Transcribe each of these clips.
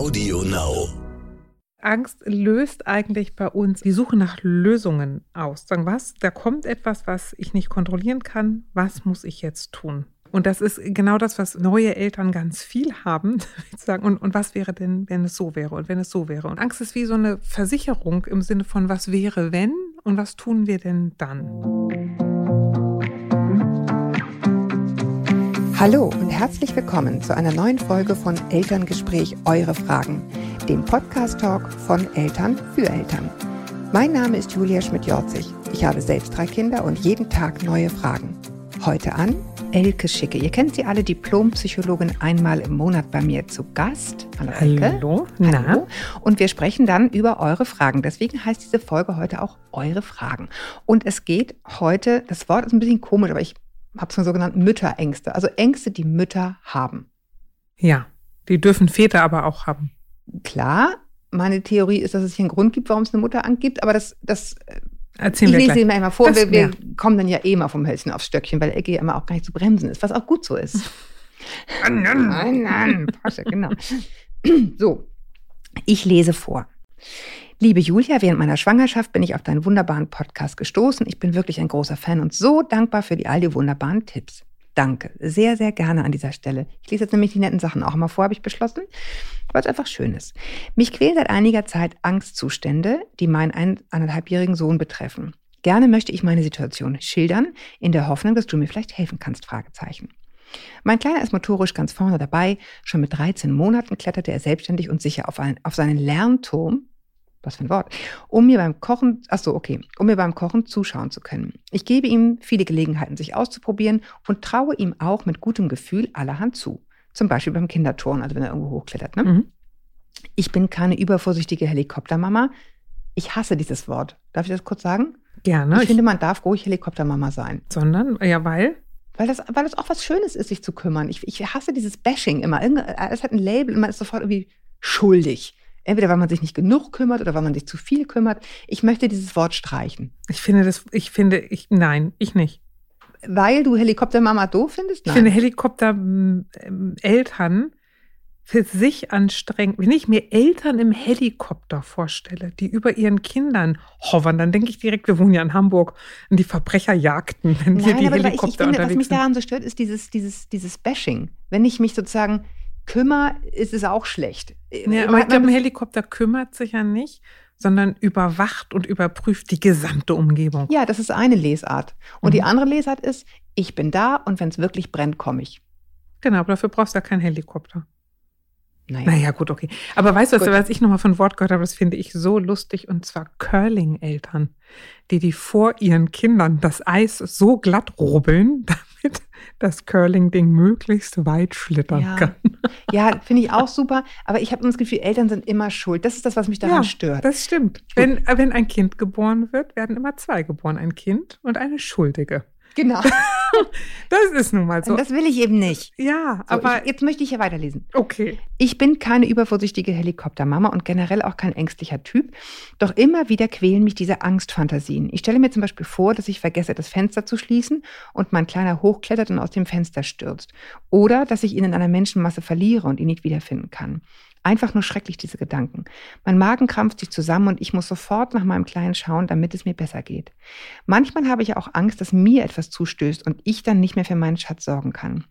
Audio Now. Angst löst eigentlich bei uns die Suche nach Lösungen aus. Sagen, was? Da kommt etwas, was ich nicht kontrollieren kann. Was muss ich jetzt tun? Und das ist genau das, was neue Eltern ganz viel haben. Sagen, und, und was wäre denn, wenn es so wäre und wenn es so wäre? Und Angst ist wie so eine Versicherung im Sinne von, was wäre, wenn und was tun wir denn dann? Hallo und herzlich willkommen zu einer neuen Folge von Elterngespräch Eure Fragen, dem Podcast-Talk von Eltern für Eltern. Mein Name ist Julia Schmidt-Jorzig. Ich habe selbst drei Kinder und jeden Tag neue Fragen. Heute an Elke Schicke. Ihr kennt sie alle, Diplompsychologin, einmal im Monat bei mir zu Gast. Hallo Elke. Hallo. Na? Und wir sprechen dann über eure Fragen. Deswegen heißt diese Folge heute auch Eure Fragen. Und es geht heute, das Wort ist ein bisschen komisch, aber ich habe es mal so genannt, Mütterängste. Also Ängste, die Mütter haben. Ja, die dürfen Väter aber auch haben. Klar, meine Theorie ist, dass es hier einen Grund gibt, warum es eine Mutterangst gibt, aber das, das äh, Erzählen ich lese gleich. Ihnen einmal vor. Das, wir, wir ja. kommen dann ja eh mal vom Hölzchen aufs Stöckchen, weil Ecke ja immer auch gar nicht zu bremsen ist, was auch gut so ist. nein, nein, Pasche, genau. So, ich lese vor. Liebe Julia, während meiner Schwangerschaft bin ich auf deinen wunderbaren Podcast gestoßen. Ich bin wirklich ein großer Fan und so dankbar für die all die wunderbaren Tipps. Danke, sehr, sehr gerne an dieser Stelle. Ich lese jetzt nämlich die netten Sachen auch mal vor, habe ich beschlossen, es einfach schön ist. Mich quälen seit einiger Zeit Angstzustände, die meinen ein, anderthalbjährigen Sohn betreffen. Gerne möchte ich meine Situation schildern, in der Hoffnung, dass du mir vielleicht helfen kannst, Fragezeichen. Mein Kleiner ist motorisch ganz vorne dabei. Schon mit 13 Monaten kletterte er selbstständig und sicher auf, einen, auf seinen Lernturm was für ein Wort, um mir beim Kochen, ach so, okay, um mir beim Kochen zuschauen zu können. Ich gebe ihm viele Gelegenheiten, sich auszuprobieren und traue ihm auch mit gutem Gefühl allerhand zu. Zum Beispiel beim Kinderturnen, also wenn er irgendwo hochklettert. Ne? Mhm. Ich bin keine übervorsichtige Helikoptermama. Ich hasse dieses Wort. Darf ich das kurz sagen? Gerne. Ich Ich finde, man darf ruhig Helikoptermama sein. sondern, ja, weil, Weil das, weil das auch was Schönes ist, sich zu kümmern. Ich, ich hasse dieses Bashing immer. Alles hat ein Label und man ist sofort irgendwie schuldig. Entweder weil man sich nicht genug kümmert oder weil man sich zu viel kümmert. Ich möchte dieses Wort streichen. ich finde das, ich finde, ich, nein, ich nicht. Weil du Helikoptermama doof findest? Ich finde Helikopter-Eltern für sich anstrengend. Wenn ich mir Eltern im Helikopter vorstelle, die über ihren Kindern hovern, dann denke ich direkt, wir wohnen ja in Hamburg, an die Verbrecherjagden, wenn hier Nein, die aber ich, ich Helikopter finde, was mich daran so stört, ist dieses, dieses, dieses Bashing. Wenn ich mich sozusagen kümmere, ist es auch schlecht. Ja, aber ich glaube, ein Helikopter kümmert sich ja nicht, sondern überwacht und überprüft die gesamte Umgebung. ja, das ist eine Lesart. Und die Mhm. andere Lesart ist, ich bin da und wenn es wirklich brennt, komme ich. Genau, aber dafür brauchst du ja keinen Helikopter. Naja. Naja, gut, okay. Aber weißt du, was, was ich nochmal von Wort gehört habe, das finde ich so lustig, und zwar Curling-Eltern, die die vor ihren Kindern das Eis so glatt rubbeln, damit das Curling-Ding möglichst weit schlittern Ja. kann. Ja, finde ich auch super. Aber ich habe das Gefühl, Eltern sind immer schuld. Das ist das, was mich daran stört. Das stimmt. Wenn, wenn ein Kind geboren wird, werden immer zwei geboren. Ein Kind und eine Schuldige. Genau. Das ist nun mal so. Und das will ich eben nicht. ja, So, aber ich, jetzt möchte ich hier weiterlesen. okay. Ich bin keine übervorsichtige Helikoptermama und generell auch kein ängstlicher Typ. Doch immer wieder quälen mich diese Angstfantasien. Ich stelle mir zum Beispiel vor, dass ich vergesse, das Fenster zu schließen und mein Kleiner hochklettert und aus dem Fenster stürzt. Oder dass ich ihn in einer Menschenmasse verliere und ihn nicht wiederfinden kann. Einfach nur schrecklich, diese Gedanken. Mein Magen krampft sich zusammen und ich muss sofort nach meinem Kleinen schauen, damit es mir besser geht. Manchmal habe ich auch Angst, dass mir etwas zustößt und ich dann nicht mehr für meinen Schatz sorgen kann.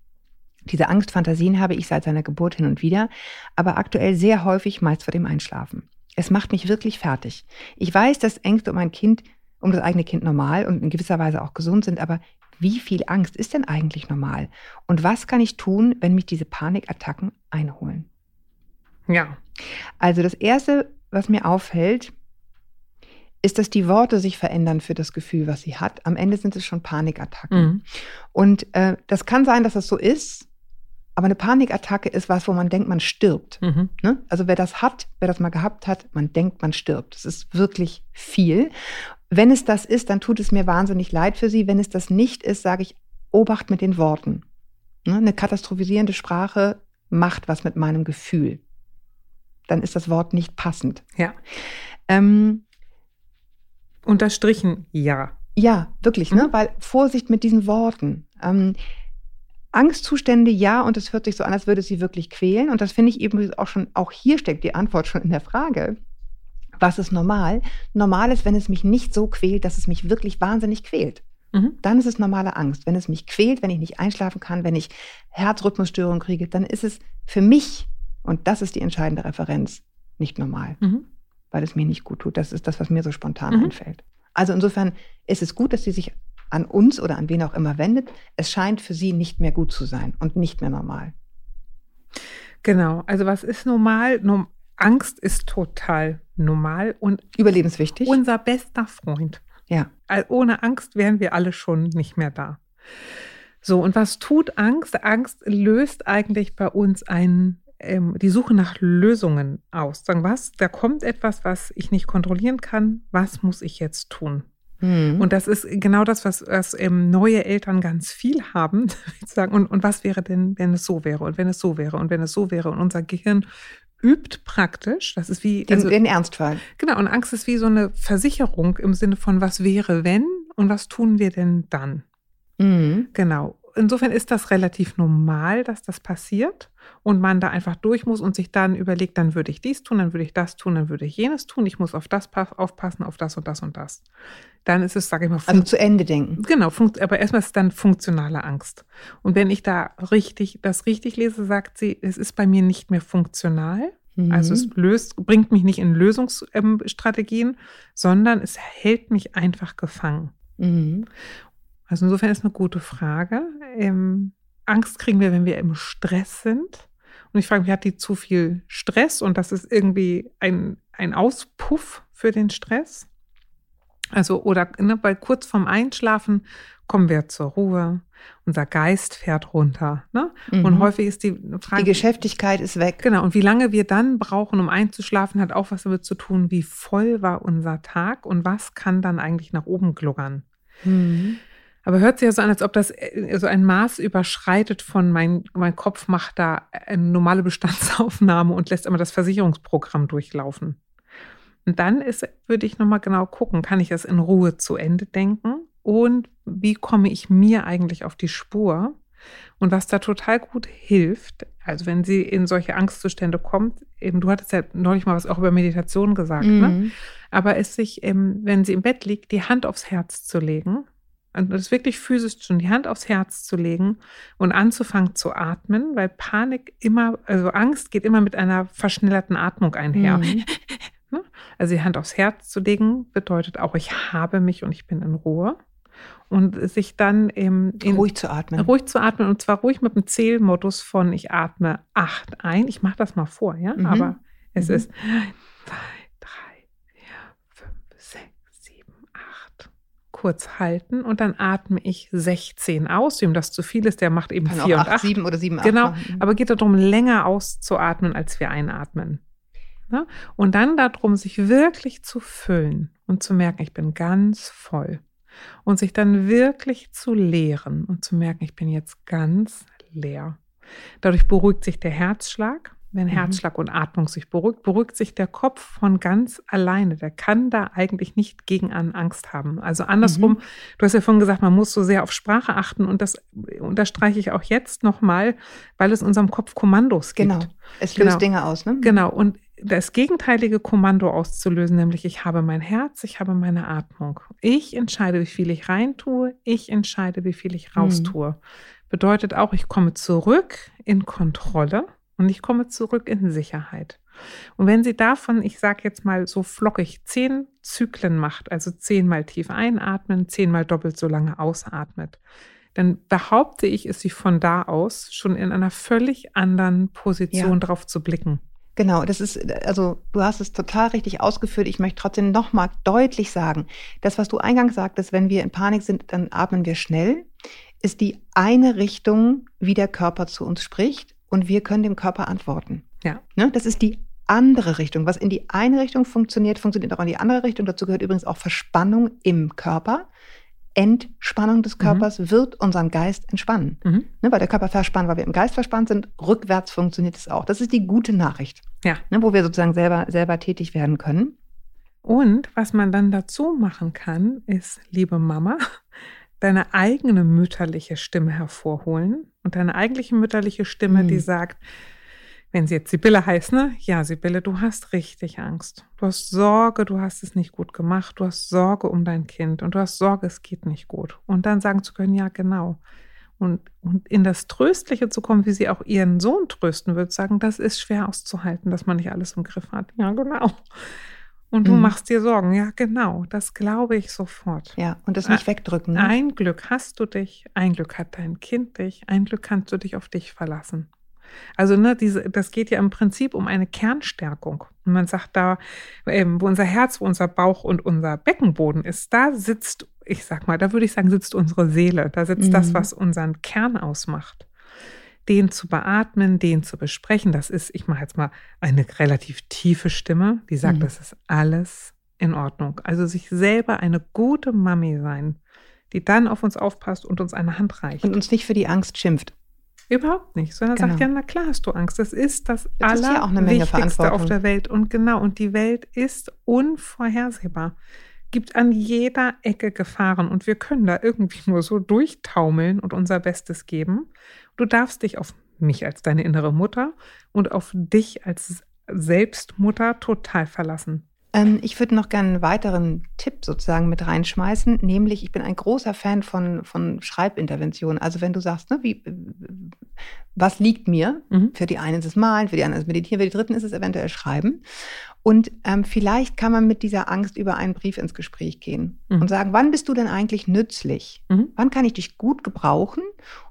Diese Angstfantasien habe ich seit seiner Geburt hin und wieder, aber aktuell sehr häufig meist vor dem Einschlafen. Es macht mich wirklich fertig. Ich weiß, dass Ängste um ein Kind, um das eigene Kind normal und in gewisser Weise auch gesund sind, aber wie viel Angst ist denn eigentlich normal? Und was kann ich tun, wenn mich diese Panikattacken einholen? Ja. Also das Erste, was mir auffällt, ist, dass die Worte sich verändern für das Gefühl, was sie hat. Am Ende sind es schon Panikattacken. Mhm. Und äh, das kann sein, dass das so ist, aber eine Panikattacke ist was, wo man denkt, man stirbt. Mhm. Ne? Also wer das hat, wer das mal gehabt hat, man denkt, man stirbt. Das ist wirklich viel. Wenn es das ist, dann tut es mir wahnsinnig leid für sie. Wenn es das nicht ist, sage ich, Obacht mit den Worten. Ne? Eine katastrophisierende Sprache macht was mit meinem Gefühl. Dann ist das Wort nicht passend. Ja. Ähm, Unterstrichen, ja. Ja, wirklich, ne? Weil Vorsicht mit diesen Worten. Ähm, Angstzustände, ja, und es hört sich so an, als würde es sie wirklich quälen. Und das finde ich eben auch schon, auch hier steckt die Antwort schon in der Frage. Was ist normal? Normal ist, wenn es mich nicht so quält, dass es mich wirklich wahnsinnig quält. Mhm. Dann ist es normale Angst. Wenn es mich quält, wenn ich nicht einschlafen kann, wenn ich Herzrhythmusstörungen kriege, dann ist es für mich, und das ist die entscheidende Referenz, nicht normal, mhm. weil es mir nicht gut tut. Das ist das, was mir so spontan mhm. einfällt. Also insofern ist es gut, dass sie sich an uns oder an wen auch immer wendet. Es scheint für sie nicht mehr gut zu sein und nicht mehr normal. Genau, also was ist normal? Angst ist total normal und überlebenswichtig. Unser bester Freund. Ja. Ohne Angst wären wir alle schon nicht mehr da. So, und was tut Angst? Angst löst eigentlich bei uns ein, ähm, die Suche nach Lösungen aus. Sagen, was? Da kommt etwas, was ich nicht kontrollieren kann. Was muss ich jetzt tun? Mhm. Und das ist genau das, was, was ähm, neue Eltern ganz viel haben. sagen, und, und was wäre denn, wenn es so wäre und wenn es so wäre und wenn es so wäre? Und unser Gehirn übt praktisch. Das ist wie den, also, den Ernstfall. Genau, und Angst ist wie so eine Versicherung im Sinne von, was wäre, wenn und was tun wir denn dann? Mhm. Genau. Insofern ist das relativ normal, dass das passiert und man da einfach durch muss und sich dann überlegt, dann würde ich dies tun, dann würde ich das tun, dann würde ich jenes tun, ich muss auf das aufpassen, auf das und das und das. Dann ist es, sage ich mal, also zu Ende denken. Genau, aber erstmal ist es dann funktionale Angst. Und wenn ich da richtig das richtig lese, sagt sie, es ist bei mir nicht mehr funktional. Mhm. Also es löst, bringt mich nicht in Lösungsstrategien, sondern es hält mich einfach gefangen. Mhm. Also insofern ist eine gute Frage. Ähm, Angst kriegen wir, wenn wir im Stress sind. Und ich frage mich, hat die zu viel Stress und das ist irgendwie ein, ein Auspuff für den Stress? Also, oder ne, weil kurz vorm Einschlafen kommen wir zur Ruhe, unser Geist fährt runter. Ne? Mhm. Und häufig ist die Frage. Die Geschäftigkeit ist weg. Genau. Und wie lange wir dann brauchen, um einzuschlafen, hat auch was damit zu tun, wie voll war unser Tag und was kann dann eigentlich nach oben gluggern. Mhm. Aber hört sich ja so an, als ob das äh, so ein Maß überschreitet von mein, mein Kopf macht da eine normale Bestandsaufnahme und lässt immer das Versicherungsprogramm durchlaufen. Und dann ist, würde ich nochmal genau gucken, kann ich das in Ruhe zu Ende denken? Und wie komme ich mir eigentlich auf die Spur? Und was da total gut hilft, also wenn sie in solche Angstzustände kommt, eben, du hattest ja neulich mal was auch über Meditation gesagt, ne? mhm. ne? aber es sich, eben, wenn sie im Bett liegt, die Hand aufs Herz zu legen und das wirklich physisch schon die Hand aufs Herz zu legen und anzufangen zu atmen, weil Panik immer, also Angst geht immer mit einer verschnellerten Atmung einher. Mhm. Ne? Also die Hand aufs Herz zu legen bedeutet auch, ich habe mich und ich bin in Ruhe. Und sich dann im, in, ruhig zu atmen. Ruhig zu atmen und zwar ruhig mit dem Zählmodus von ich atme acht ein. Ich mache das mal vor, ja, mhm. aber es mhm. ist kurz halten und dann atme ich 16 aus. Wem das zu viel ist, der macht eben Kann 4 und 8. 7 oder 7, 8. Genau, machen. aber geht darum, länger auszuatmen, als wir einatmen. Ja? Und dann darum, sich wirklich zu füllen und zu merken, ich bin ganz voll. Und sich dann wirklich zu leeren und zu merken, ich bin jetzt ganz leer. Dadurch beruhigt sich der Herzschlag wenn mhm. Herzschlag und Atmung sich beruhigt, beruhigt sich der Kopf von ganz alleine. Der kann da eigentlich nicht gegen an Angst haben. Also andersrum, mhm. du hast ja vorhin gesagt, man muss so sehr auf Sprache achten und das unterstreiche ich auch jetzt nochmal, weil es unserem Kopf Kommandos gibt. Genau, es löst genau. Dinge aus. Ne? Genau, und das gegenteilige Kommando auszulösen, nämlich ich habe mein Herz, ich habe meine Atmung. Ich entscheide, wie viel ich reintue, ich entscheide, wie viel ich raustue. Mhm. Bedeutet auch, ich komme zurück in Kontrolle und ich komme zurück in Sicherheit. Und wenn sie davon, ich sage jetzt mal so flockig, zehn Zyklen macht, also zehnmal tief einatmen, zehnmal doppelt so lange ausatmet, dann behaupte ich, ist sie von da aus schon in einer völlig anderen Position ja. drauf zu blicken. Genau, das ist, also du hast es total richtig ausgeführt. Ich möchte trotzdem nochmal deutlich sagen, das, was du eingangs sagtest, wenn wir in Panik sind, dann atmen wir schnell, ist die eine Richtung, wie der Körper zu uns spricht und wir können dem Körper antworten. Ja. Ne? Das ist die andere Richtung. Was in die eine Richtung funktioniert, funktioniert auch in die andere Richtung. Dazu gehört übrigens auch Verspannung im Körper. Entspannung des Körpers mhm. wird unseren Geist entspannen. Mhm. Ne, weil der Körper verspannt, weil wir im Geist verspannt sind, rückwärts funktioniert es auch. Das ist die gute Nachricht. Ja. Ne, wo wir sozusagen selber, selber tätig werden können. Und was man dann dazu machen kann, ist, liebe Mama, deine eigene mütterliche Stimme hervorholen und deine eigentliche mütterliche Stimme, mhm. die sagt, wenn sie jetzt Sibylle heißt, ne? Ja, Sibylle, du hast richtig Angst. Du hast Sorge, du hast es nicht gut gemacht. Du hast Sorge um dein Kind und du hast Sorge, es geht nicht gut. Und dann sagen zu können, ja, genau. Und, und in das Tröstliche zu kommen, wie sie auch ihren Sohn trösten wird, sagen, das ist schwer auszuhalten, dass man nicht alles im Griff hat. Ja, genau. Und du mhm. machst dir Sorgen. Ja, genau. Das glaube ich sofort. Ja, und das nicht wegdrücken. Ne? Ein Glück hast du dich, ein Glück hat dein Kind dich, ein Glück kannst du dich auf dich verlassen. Also, ne, diese, das geht ja im Prinzip um eine Kernstärkung. Und man sagt da, ähm, wo unser Herz, wo unser Bauch und unser Beckenboden ist, da sitzt, ich sag mal, da würde ich sagen, sitzt unsere Seele. Da sitzt mhm. das, was unseren Kern ausmacht den zu beatmen, den zu besprechen. Das ist, ich mache jetzt mal eine relativ tiefe Stimme, die sagt, mhm. das ist alles in Ordnung. Also sich selber eine gute Mami sein, die dann auf uns aufpasst und uns eine Hand reicht. Und uns nicht für die Angst schimpft. Überhaupt nicht, sondern genau. sagt ja, na klar hast du Angst. Das ist das, das Allerwichtigste ja auf der Welt. Und genau, und die Welt ist unvorhersehbar. Gibt an jeder Ecke Gefahren und wir können da irgendwie nur so durchtaumeln und unser Bestes geben. Du darfst dich auf mich als deine innere Mutter und auf dich als Selbstmutter total verlassen. Ähm, ich würde noch gerne einen weiteren Tipp sozusagen mit reinschmeißen, nämlich ich bin ein großer Fan von, von Schreibinterventionen. Also wenn du sagst, ne, wie, was liegt mir? Mhm. Für die einen ist es Malen, für die anderen ist es Meditieren, für die dritten ist es eventuell Schreiben. Und ähm, vielleicht kann man mit dieser Angst über einen Brief ins Gespräch gehen mhm. und sagen, wann bist du denn eigentlich nützlich? Mhm. Wann kann ich dich gut gebrauchen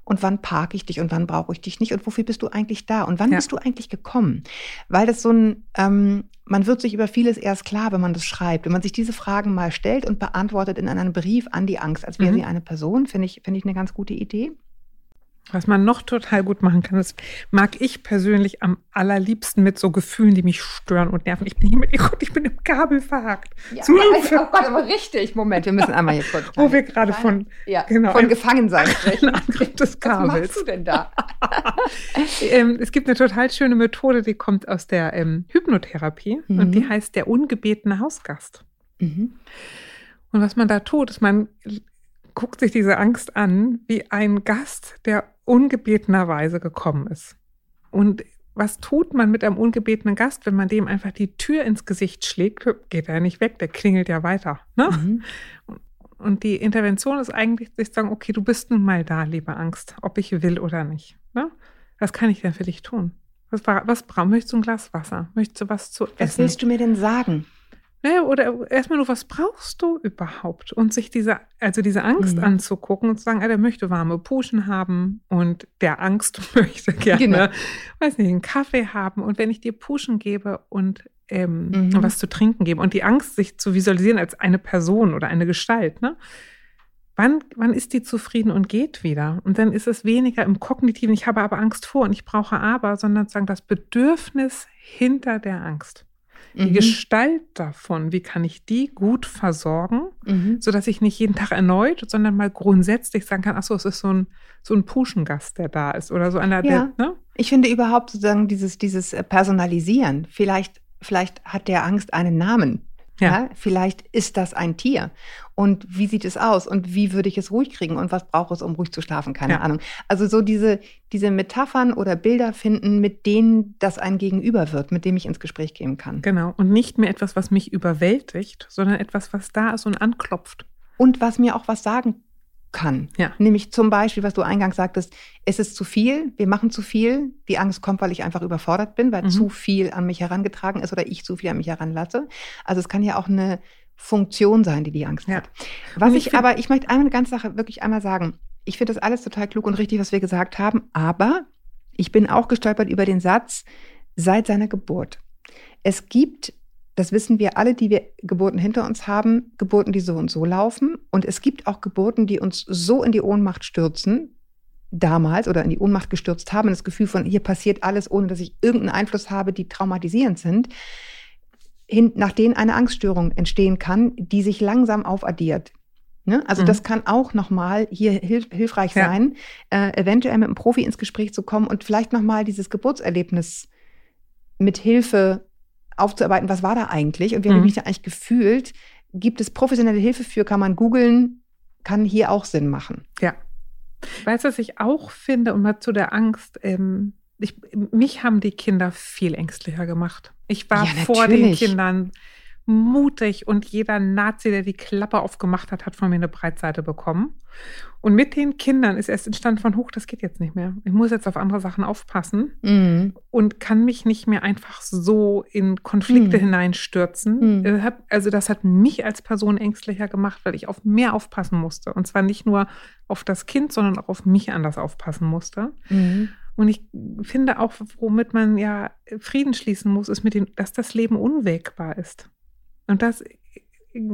und wann parke ich dich und wann brauche ich dich nicht und wofür bist du eigentlich da und wann ja. bist du eigentlich gekommen? Weil das so ein, ähm, man wird sich über vieles erst klar, wenn man das schreibt. Wenn man sich diese Fragen mal stellt und beantwortet in einem Brief an die Angst, als wäre mhm. sie eine Person, finde ich, finde ich eine ganz gute Idee. Was man noch total gut machen kann, das mag ich persönlich am allerliebsten mit so Gefühlen, die mich stören und nerven. Ich bin hier mit, oh ich bin im Kabel verhakt. Ja, ja also, oh Gott, aber richtig. Moment, wir müssen einmal hier kurz. Wo wir gerade von, ja, genau, von Gefangensein sprechen. Angriff des Kabels. Was machst du denn da? ähm, es gibt eine total schöne Methode, die kommt aus der ähm, Hypnotherapie mhm. und die heißt der ungebetene Hausgast. Mhm. Und was man da tut, ist, man guckt sich diese Angst an wie ein Gast, der ungebetenerweise gekommen ist. Und was tut man mit einem ungebetenen Gast, wenn man dem einfach die Tür ins Gesicht schlägt? Geht er nicht weg, der klingelt ja weiter. Ne? Mhm. Und die Intervention ist eigentlich, sich zu sagen, okay, du bist nun mal da, liebe Angst, ob ich will oder nicht. Ne? Was kann ich denn für dich tun? Was, was brauchst Möchtest du ein Glas Wasser? Möchtest du was zu essen? Was willst du mir denn sagen? Ne, oder erstmal nur, was brauchst du überhaupt? Und sich diese, also diese Angst mhm. anzugucken und zu sagen, ah, der möchte warme Puschen haben und der Angst möchte gerne, genau. weiß nicht, einen Kaffee haben. Und wenn ich dir Puschen gebe und ähm, mhm. was zu trinken gebe und die Angst, sich zu visualisieren als eine Person oder eine Gestalt, ne? Wann, wann ist die zufrieden und geht wieder? Und dann ist es weniger im Kognitiven, ich habe aber Angst vor und ich brauche aber, sondern sagen das Bedürfnis hinter der Angst die mhm. Gestalt davon, wie kann ich die gut versorgen, mhm. sodass ich nicht jeden Tag erneut, sondern mal grundsätzlich sagen kann, ach so, es ist so ein, so ein Puschengast, der da ist oder so einer, ja. der, ne? Ich finde überhaupt sozusagen dieses, dieses Personalisieren, vielleicht, vielleicht hat der Angst einen Namen. Ja. ja. Vielleicht ist das ein Tier. Und wie sieht es aus? Und wie würde ich es ruhig kriegen? Und was braucht es, um ruhig zu schlafen? Keine ja. Ahnung. Also so diese, diese Metaphern oder Bilder finden, mit denen das ein Gegenüber wird, mit dem ich ins Gespräch gehen kann. Genau. Und nicht mehr etwas, was mich überwältigt, sondern etwas, was da ist und anklopft. Und was mir auch was sagen kann. Ja. Nämlich zum Beispiel, was du eingangs sagtest, es ist zu viel, wir machen zu viel, die Angst kommt, weil ich einfach überfordert bin, weil mhm. zu viel an mich herangetragen ist oder ich zu viel an mich heranlasse. Also es kann ja auch eine Funktion sein, die die Angst ja. hat. Was ich, ich aber, ich möchte eine ganz Sache wirklich einmal sagen. Ich finde das alles total klug und richtig, was wir gesagt haben, aber ich bin auch gestolpert über den Satz, seit seiner Geburt. Es gibt das wissen wir alle, die wir Geburten hinter uns haben, Geburten, die so und so laufen. Und es gibt auch Geburten, die uns so in die Ohnmacht stürzen, damals oder in die Ohnmacht gestürzt haben, das Gefühl von, hier passiert alles, ohne dass ich irgendeinen Einfluss habe, die traumatisierend sind, hin, nach denen eine Angststörung entstehen kann, die sich langsam aufaddiert. Ne? Also mhm. das kann auch nochmal hier hilf, hilfreich ja. sein, äh, eventuell mit einem Profi ins Gespräch zu kommen und vielleicht nochmal dieses Geburtserlebnis mit Hilfe aufzuarbeiten, was war da eigentlich und wie mhm. habe ich mich da eigentlich gefühlt. Gibt es professionelle Hilfe für, kann man googeln, kann hier auch Sinn machen. Ja. Weißt du, was ich auch finde, und mal zu der Angst, ähm, ich, mich haben die Kinder viel ängstlicher gemacht. Ich war Ja, vor den. Kindern mutig und jeder Nazi, der die Klappe aufgemacht hat, hat von mir eine Breitseite bekommen. Und mit den Kindern ist erst entstanden von, hoch, das geht jetzt nicht mehr. Ich muss jetzt auf andere Sachen aufpassen Mhm. und kann mich nicht mehr einfach so in Konflikte Hm. hineinstürzen. Hm. Äh, Also das hat mich als Person ängstlicher gemacht, weil ich auf mehr aufpassen musste. Und zwar nicht nur auf das Kind, sondern auch auf mich anders aufpassen musste. Mhm. Und ich finde auch, womit man ja Frieden schließen muss, ist mit dem, dass das Leben unwägbar ist. Und das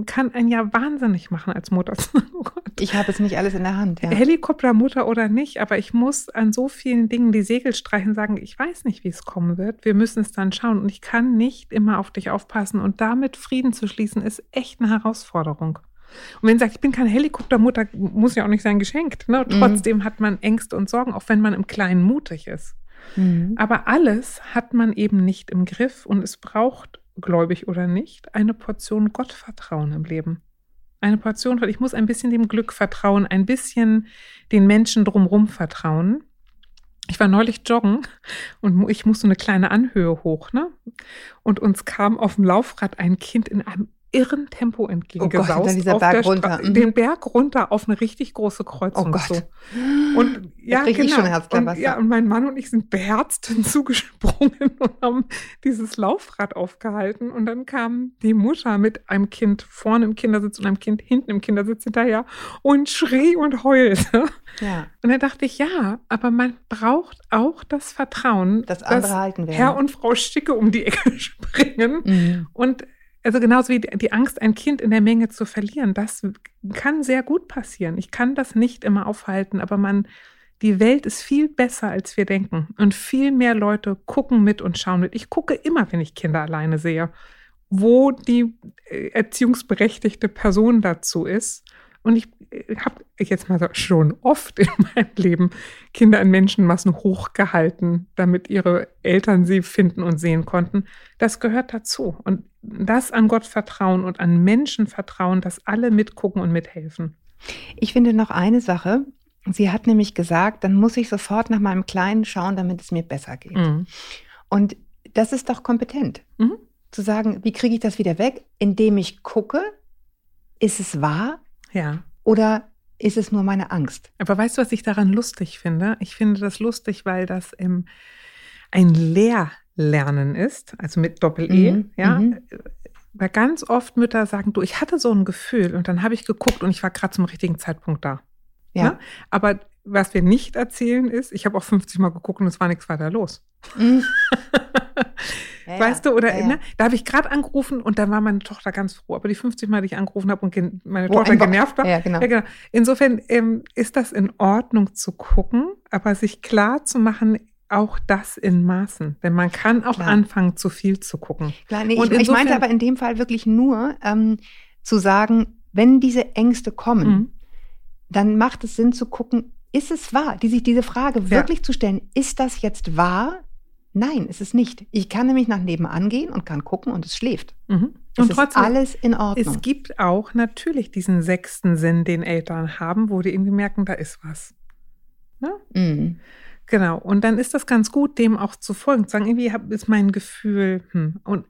kann einen ja wahnsinnig machen als Mutter. Oh. Ich habe es nicht alles in der Hand. Ja. Helikoptermutter oder nicht, aber ich muss an so vielen Dingen die Segel streichen und sagen, ich weiß nicht, wie es kommen wird. Wir müssen es dann schauen. Und ich kann nicht immer auf dich aufpassen. Und damit Frieden zu schließen, ist echt eine Herausforderung. Und wenn sie sagt, ich bin keine Helikoptermutter, muss ja auch nicht sein geschenkt. Ne? Mhm. Trotzdem hat man Ängste und Sorgen, auch wenn man im Kleinen mutig ist. Mhm. Aber alles hat man eben nicht im Griff und es braucht, gläubig oder nicht, eine Portion Gottvertrauen im Leben. Eine Portion, weil ich muss ein bisschen dem Glück vertrauen, ein bisschen den Menschen drumherum vertrauen. Ich war neulich joggen und ich musste eine kleine Anhöhe hoch, ne? Und uns kam auf dem Laufrad ein Kind in einem irren Tempo entgegengesaust. Oh dieser auf Berg. Mhm. Den Berg runter auf eine richtig große Kreuzung. Oh Gott. zu. Und ja, genau. und, ja, und mein Mann und ich sind beherzt hinzugesprungen und haben dieses Laufrad aufgehalten. Und dann kam die Mutter mit einem Kind vorne im Kindersitz und einem Kind hinten im Kindersitz hinterher und schrie und heulte. Ja, Und dann dachte ich, ja, aber man braucht auch das Vertrauen, dass andere halten werden. Herr und Frau Sticke um die Ecke springen. Mhm. Und also genauso wie die Angst, ein Kind in der Menge zu verlieren, das kann sehr gut passieren. Ich kann das nicht immer aufhalten, aber man, die Welt ist viel besser, als wir denken. Und viel mehr Leute gucken mit und schauen mit. Ich gucke immer, wenn ich Kinder alleine sehe, wo die äh, erziehungsberechtigte Person dazu ist. Und ich habe jetzt mal schon oft in meinem Leben Kinder in Menschenmassen hochgehalten, damit ihre Eltern sie finden und sehen konnten. Das gehört dazu. Und das an Gott vertrauen und an Menschen vertrauen, dass alle mitgucken und mithelfen. Ich finde noch eine Sache. Sie hat nämlich gesagt, dann muss ich sofort nach meinem Kleinen schauen, damit es mir besser geht. Mhm. Und das ist doch kompetent. Mhm. Zu sagen, wie kriege ich das wieder weg? Indem ich gucke, ist es wahr Ja. oder ist es nur meine Angst? Aber weißt du, was ich daran lustig finde? Ich finde das lustig, weil das ähm, ein Lehrlernen ist, also mit Doppel-E, Mhm, ja. mhm. Weil ganz oft Mütter sagen, du, ich hatte so ein Gefühl und dann habe ich geguckt und ich war gerade zum richtigen Zeitpunkt da. Ja. Ne? Aber was wir nicht erzählen ist, ich habe auch 50 Mal geguckt und es war nichts weiter los. Mhm. Ja, weißt du, oder ja, ja. Ne, da habe ich gerade angerufen und da war meine Tochter ganz froh. Aber die 50 Mal, die ich angerufen habe und meine Wo Tochter genervt war, Ja, genau. ja, genau. Insofern ähm, ist das in Ordnung zu gucken, aber sich klar zu machen, auch das in Maßen. Denn man kann auch Klar. anfangen, zu viel zu gucken. Klar, nee, Und ich, ich meinte aber in dem Fall wirklich nur ähm, zu sagen, wenn diese Ängste kommen, Mhm. dann macht es Sinn zu gucken, ist es wahr? Die sich diese Frage Ja. wirklich zu stellen, ist das jetzt wahr? Nein, ist es nicht. Ich kann nämlich nach nebenan gehen und kann gucken und es schläft. Mhm. Es Und ist trotzdem, alles in Ordnung. es gibt auch natürlich diesen sechsten Sinn, den Eltern haben, wo die irgendwie merken, da ist was. Ne? Mhm. Genau. Und dann ist das ganz gut, dem auch zu folgen, zu sagen, irgendwie hab, ist mein Gefühl, hm, und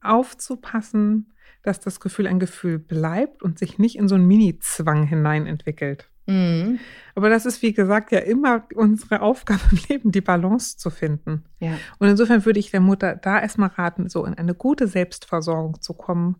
aufzupassen, dass das Gefühl ein Gefühl bleibt und sich nicht in so einen Mini-Zwang hinein entwickelt. Mhm. Aber das ist, wie gesagt, ja immer unsere Aufgabe im Leben, die Balance zu finden. Ja. Und insofern würde ich der Mutter da erstmal raten, so in eine gute Selbstversorgung zu kommen,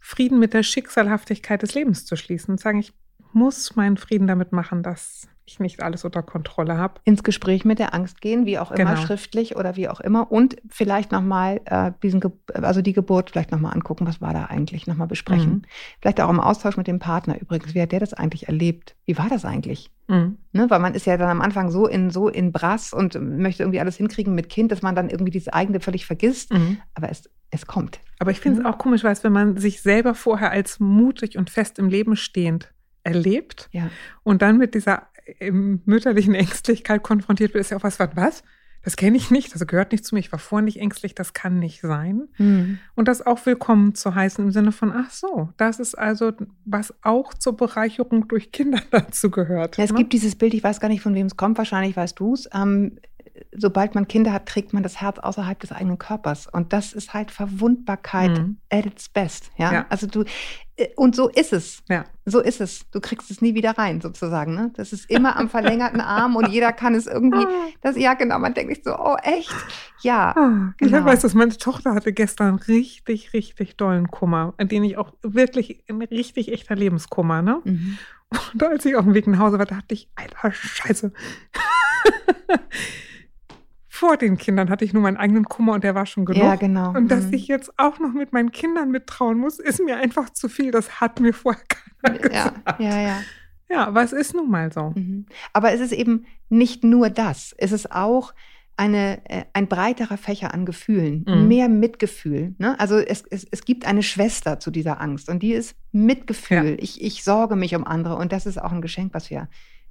Frieden mit der Schicksalhaftigkeit des Lebens zu schließen und sagen, ich muss meinen Frieden damit machen, dass ich nicht alles unter Kontrolle habe. Ins Gespräch mit der Angst gehen, wie auch immer, Genau. schriftlich oder wie auch immer. Und vielleicht nochmal äh, diesen, Ge also die Geburt vielleicht nochmal angucken, was war da eigentlich, nochmal besprechen. Mhm. Vielleicht auch im Austausch mit dem Partner übrigens, wie hat der das eigentlich erlebt? Wie war das eigentlich? Mhm. Ne, weil man ist ja dann am Anfang so in so in Brass und möchte irgendwie alles hinkriegen mit Kind, dass man dann irgendwie dieses eigene völlig vergisst. Mhm. Aber es, es kommt. Aber ich finde es Mhm. auch komisch, weil es, wenn man sich selber vorher als mutig und fest im Leben stehend erlebt Ja. und dann mit dieser ähm, mütterlichen Ängstlichkeit konfrontiert wird, ist ja auch was, was, was? das kenne ich nicht, das gehört nicht zu mir, ich war vorher nicht ängstlich, das kann nicht sein. Mhm. Und das auch willkommen zu heißen im Sinne von, ach so, das ist also, was auch zur Bereicherung durch Kinder dazu gehört. Ja, es ne? gibt dieses Bild, ich weiß gar nicht, von wem es kommt, wahrscheinlich weißt du es. Ähm, sobald man Kinder hat, trägt man das Herz außerhalb des eigenen Körpers. Und das ist halt Verwundbarkeit Mhm. at its best. Ja? Ja. Also du, äh, und so ist es. Ja. So ist es. Du kriegst es nie wieder rein, sozusagen. Ne? Das ist immer am verlängerten Arm und jeder kann es irgendwie. Das, ja, genau. Man denkt sich so, oh, echt? Ja. Ah, Ich Genau. weiß, dass meine Tochter hatte gestern richtig, richtig dollen Kummer, an den ich auch wirklich ein richtig echter Lebenskummer, ne? Mhm. Und als ich auf dem Weg nach Hause war, dachte ich, alter Scheiße. Vor den Kindern hatte ich nur meinen eigenen Kummer und der war schon genug. Ja, genau. Und dass Mhm. ich jetzt auch noch mit meinen Kindern mittrauen muss, ist mir einfach zu viel. Das hat mir vorher keiner Ja, gesagt. ja, ja. Ja, aber es ist nun mal so. Mhm. Aber es ist eben nicht nur das. Es ist auch eine, äh, ein breiterer Fächer an Gefühlen, Mhm. mehr Mitgefühl. Ne? Also es, es, es gibt eine Schwester zu dieser Angst und die ist Mitgefühl. Ich, ich sorge mich um andere und das ist auch ein Geschenk, was wir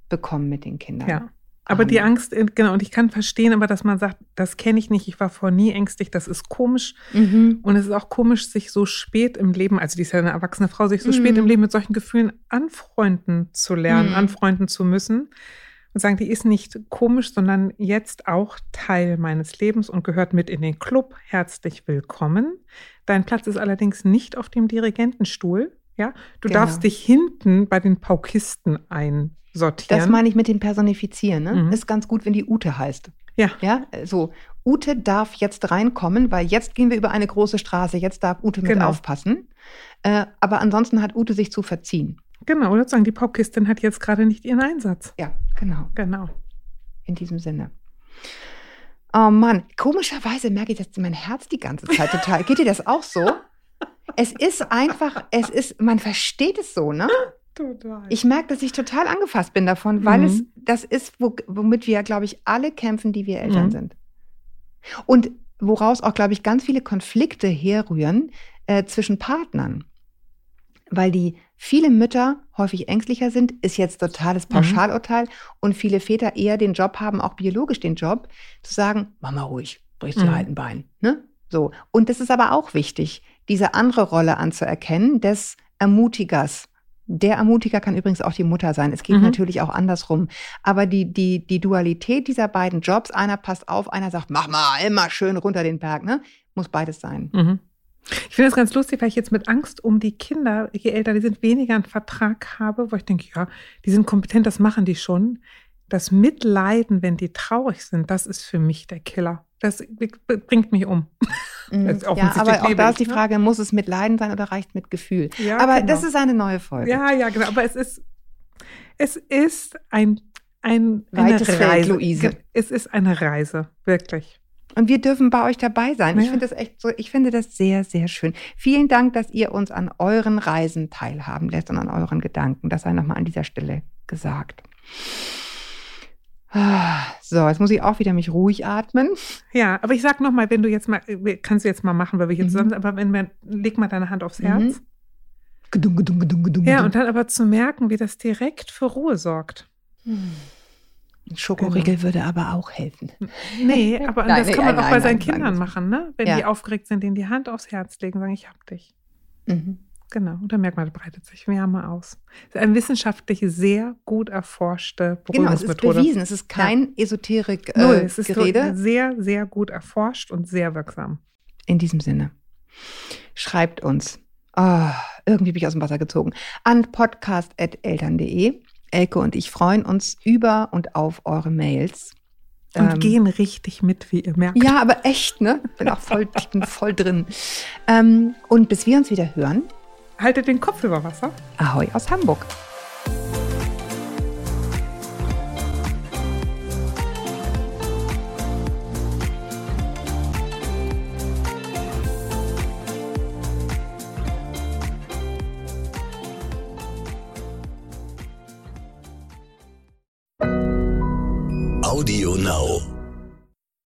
bekommen mit den Kindern. Ja. Aber die Amen. Angst, äh, genau, und ich kann verstehen, aber dass man sagt, das kenne ich nicht, ich war vorher nie ängstlich, das ist komisch. Mhm. Und es ist auch komisch, sich so spät im Leben, also die ist ja eine erwachsene Frau, sich so Mhm. spät im Leben mit solchen Gefühlen anfreunden zu lernen, Mhm. anfreunden zu müssen. Und sagen, die ist nicht komisch, sondern jetzt auch Teil meines Lebens und gehört mit in den Club. Herzlich willkommen. Dein Platz ist allerdings nicht auf dem Dirigentenstuhl. Ja, du Genau. darfst dich hinten bei den Paukisten einsortieren. Das meine ich mit dem Personifizieren. Ne? Mhm. Ist ganz gut, wenn die Ute heißt. ja, Ja, so. Ute darf jetzt reinkommen, weil jetzt gehen wir über eine große Straße. Jetzt darf Ute mit Genau. aufpassen. Äh, aber ansonsten hat Ute sich zu verziehen. genau. Oder sagen, die Paukistin hat jetzt gerade nicht ihren Einsatz. Ja, genau. Genau. In diesem Sinne. Oh Mann, komischerweise merke ich, dass mein Herz die ganze Zeit total. Geht dir das auch so? Es ist einfach, es ist, man versteht es so, ne? Total. Ich merke, dass ich total angefasst bin davon, weil Mhm. es das ist, wo, womit wir, glaube ich, alle kämpfen, die wir Eltern Mhm. sind. Und woraus auch, glaube ich, ganz viele Konflikte herrühren äh, zwischen Partnern. Weil die viele Mütter häufig ängstlicher sind, ist jetzt totales Mhm. Pauschalurteil und viele Väter eher den Job haben, auch biologisch den Job, zu sagen, Mama ruhig, brichst dir Mhm. halt ein Bein. Ne? So. Und das ist aber auch wichtig, diese andere Rolle anzuerkennen, des Ermutigers. Der Ermutiger kann übrigens auch die Mutter sein. Es geht Mhm. natürlich auch andersrum. Aber die, die, die Dualität dieser beiden Jobs, einer passt auf, einer sagt, mach mal immer schön runter den Berg, ne? Muss beides sein. Mhm. Ich finde das ganz lustig, weil ich jetzt mit Angst um die Kinder, je älter die sind, weniger einen Vertrag habe, wo ich denke, ja, die sind kompetent, das machen die schon. Das Mitleiden, wenn die traurig sind, das ist für mich der Killer. Das bringt mich um. Mhm. Ja, aber auch da ich, ist die ne? Frage, muss es mit Leiden sein oder reicht mit Gefühl? Ja, aber genau. das ist eine neue Folge. Ja, ja, genau. Aber es ist, es ist ein, ein Weites eine Feld, Reise. Luise. Es ist eine Reise, wirklich. Und wir dürfen bei euch dabei sein. Ich Ja. finde das echt so, ich finde das sehr, sehr schön. Vielen Dank, dass ihr uns an euren Reisen teilhaben lässt und an euren Gedanken. Das sei nochmal an dieser Stelle gesagt. So, jetzt muss ich auch wieder mich ruhig atmen. Ja, aber ich sag noch mal, wenn du jetzt mal, kannst du jetzt mal machen, weil wir hier Mhm. zusammen sind, aber wenn wir, leg mal deine Hand aufs Mhm. Herz. Gedung, gedung, gedung, gedung, Ja, und dann aber zu merken, wie das direkt für Ruhe sorgt. Hm. Ein Schokoriegel würde aber auch helfen. Nee, aber Nein, das nee, kann man nein, auch bei nein, seinen nein, Kindern machen, ne? Wenn Ja. die aufgeregt sind, denen die Hand aufs Herz legen, sagen, ich hab dich. Mhm. Genau, und merkt man, da breitet sich Wärme aus. Das ist eine wissenschaftlich sehr gut erforschte Genau, es ist bewiesen. Es ist kein Esoterik Null, äh, es ist Gerede. sehr, sehr gut erforscht und sehr wirksam. In diesem Sinne, schreibt uns. Ah, irgendwie bin ich aus dem Wasser gezogen. An podcast.eltern.de. Elke und ich freuen uns über und auf eure Mails. Und Ähm, gehen richtig mit, wie ihr merkt. Ja, aber echt, ne? Bin auch voll, bin voll drin. Ähm, und bis wir uns wieder hören, Haltet den Kopf über Wasser. Ahoi aus Hamburg.